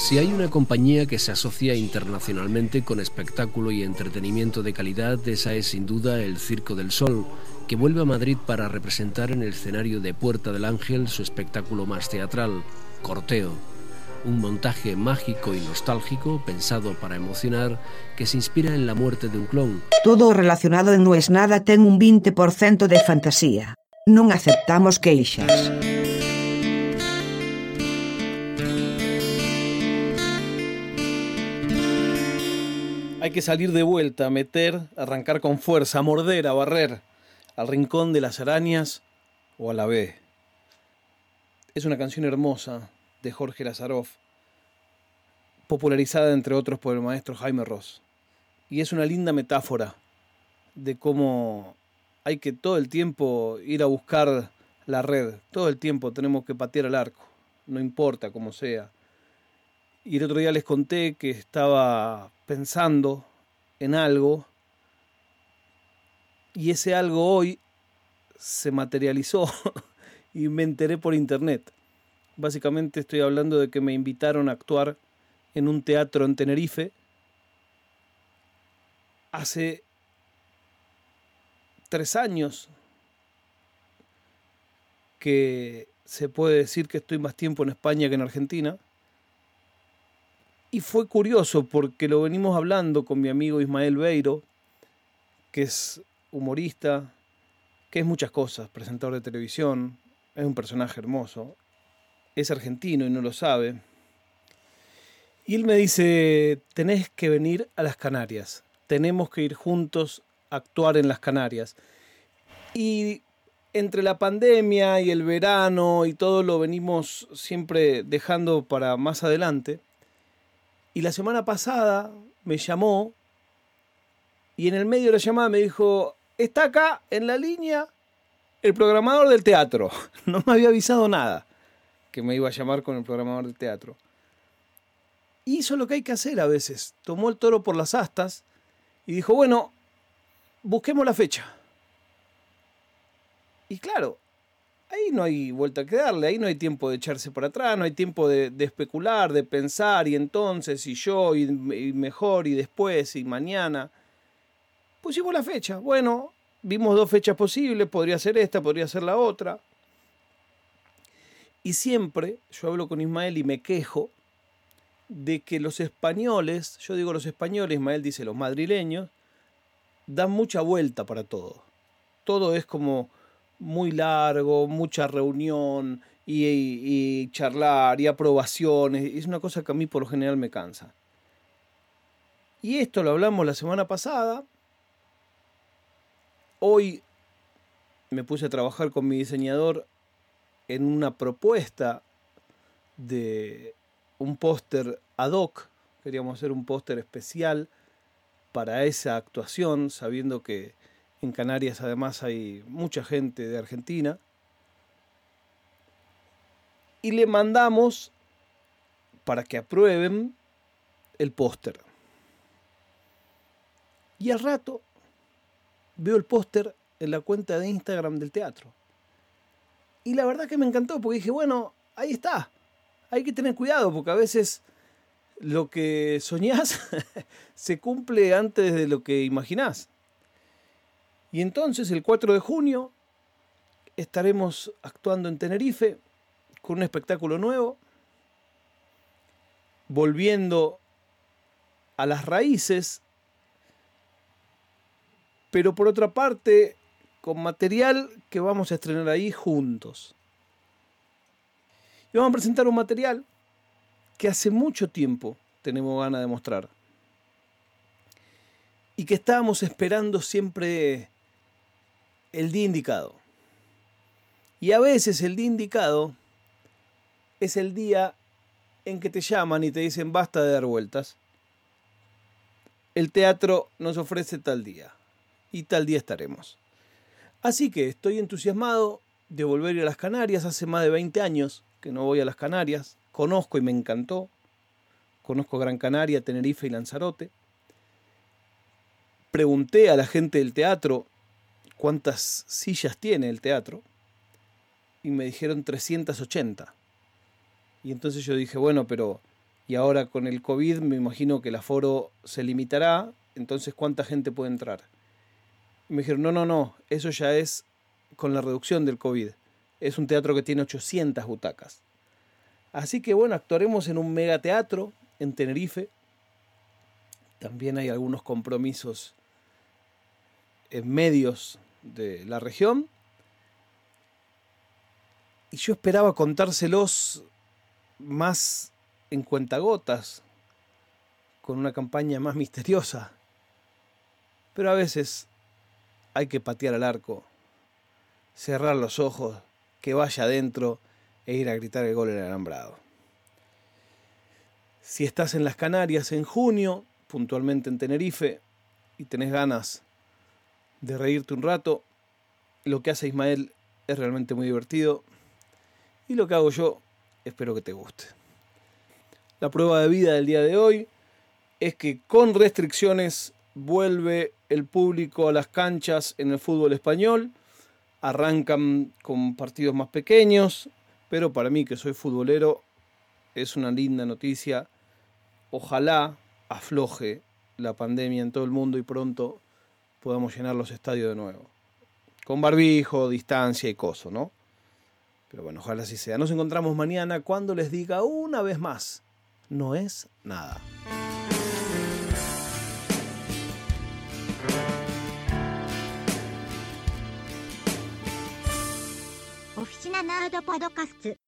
Si hay una compañía que se asocia internacionalmente con espectáculo y entretenimiento de calidad, esa es sin duda el Circo del Sol, que vuelve a Madrid para representar en el escenario de Puerta del Ángel su espectáculo más teatral, Corteo. Un montaje mágico y nostálgico pensado para emocionar que se inspira en la muerte de un clon. Todo relacionado en No es nada ten un 20% de fantasía. Non aceptamos queixas. Hay que salir de vuelta, meter, arrancar con fuerza, morder, a barrer, al rincón de las arañas o a la B. Es una canción hermosa de Jorge Lazaroff, popularizada entre otros por el maestro Jaime Ross. Y es una linda metáfora de cómo hay que todo el tiempo ir a buscar la red, todo el tiempo tenemos que patear el arco, no importa cómo sea. Y el otro día les conté que estaba pensando en algo y ese algo hoy se materializó y me enteré por internet. Básicamente estoy hablando de que me invitaron a actuar en un teatro en Tenerife hace tres años que se puede decir que estoy más tiempo en España que en Argentina y fue curioso porque lo venimos hablando con mi amigo Ismael Beiro, que es humorista, que es muchas cosas, presentador de televisión, es un personaje hermoso, es argentino y no lo sabe. Y él me dice, tenés que venir a las Canarias, tenemos que ir juntos a actuar en las Canarias. Y entre la pandemia y el verano y todo lo venimos siempre dejando para más adelante. Y la semana pasada me llamó y en el medio de la llamada me dijo, está acá en la línea el programador del teatro. No me había avisado nada que me iba a llamar con el programador del teatro. Hizo lo que hay que hacer a veces. Tomó el toro por las astas y dijo, bueno, busquemos la fecha. Y claro, ahí no hay vuelta que darle, ahí no hay tiempo de echarse para atrás, no hay tiempo de, especular, de pensar, y entonces, y yo, y, y, mejor, y después, y mañana. Pusimos la fecha. Bueno, vimos dos fechas posibles, podría ser esta, podría ser la otra. Y siempre yo hablo con Ismael y me quejo de que los españoles, yo digo los españoles, Ismael dice los madrileños, dan mucha vuelta para todo. Todo es como muy largo, mucha reunión y, charlar y aprobaciones. Es una cosa que a mí por lo general me cansa. Y esto lo hablamos la semana pasada. Hoy me puse a trabajar con mi diseñador en una propuesta de un póster ad hoc. Queríamos hacer un póster especial para esa actuación, sabiendo que en Canarias además hay mucha gente de Argentina. Y le mandamos para que aprueben el póster. Y al rato veo el póster en la cuenta de Instagram del teatro. Y la verdad que me encantó porque dije, bueno, ahí está. Hay que tener cuidado porque a veces lo que soñás se cumple antes de lo que imaginás. Y entonces el 4 de junio estaremos actuando en Tenerife con un espectáculo nuevo, volviendo a las raíces, pero por otra parte con material que vamos a estrenar ahí juntos. Y vamos a presentar un material que hace mucho tiempo tenemos ganas de mostrar. Y que estábamos esperando siempre el día indicado. Y a veces el día indicado es el día en que te llaman y te dicen basta de dar vueltas. El teatro nos ofrece tal día y tal día estaremos. Así que estoy entusiasmado de volver a las Canarias. Hace más de 20 años que no voy a las Canarias. Conozco y me encantó. Conozco Gran Canaria, Tenerife y Lanzarote. Pregunté a la gente del teatro cuántas sillas tiene el teatro y me dijeron 380. Y entonces yo dije, bueno, pero y ahora con el COVID me imagino que el aforo se limitará, entonces ¿cuánta gente puede entrar? Y me dijeron, no, no, no, eso ya es con la reducción del COVID. Es un teatro que tiene 800 butacas. Así que bueno, actuaremos en un megateatro en Tenerife. También hay algunos compromisos en medios de la región. Y yo esperaba contárselos más en cuentagotas, con una campaña más misteriosa. Pero a veces hay que patear al arco, cerrar los ojos, que vaya adentro e ir a gritar el gol en el alambrado. Si estás en las Canarias en junio, puntualmente en Tenerife, y tenés ganas de reírte un rato, lo que hace Ismael es realmente muy divertido y lo que hago yo espero que te guste. La prueba de vida del día de hoy es que con restricciones vuelve el público a las canchas en el fútbol español. Arrancan con partidos más pequeños, pero para mí que soy futbolero es una linda noticia. Ojalá afloje la pandemia en todo el mundo y pronto podamos llenar los estadios de nuevo. Con barbijo, distancia y coso, ¿no? Pero bueno, ojalá así sea. Nos encontramos mañana cuando les diga una vez más no es nada. Oficina Nerd Podcast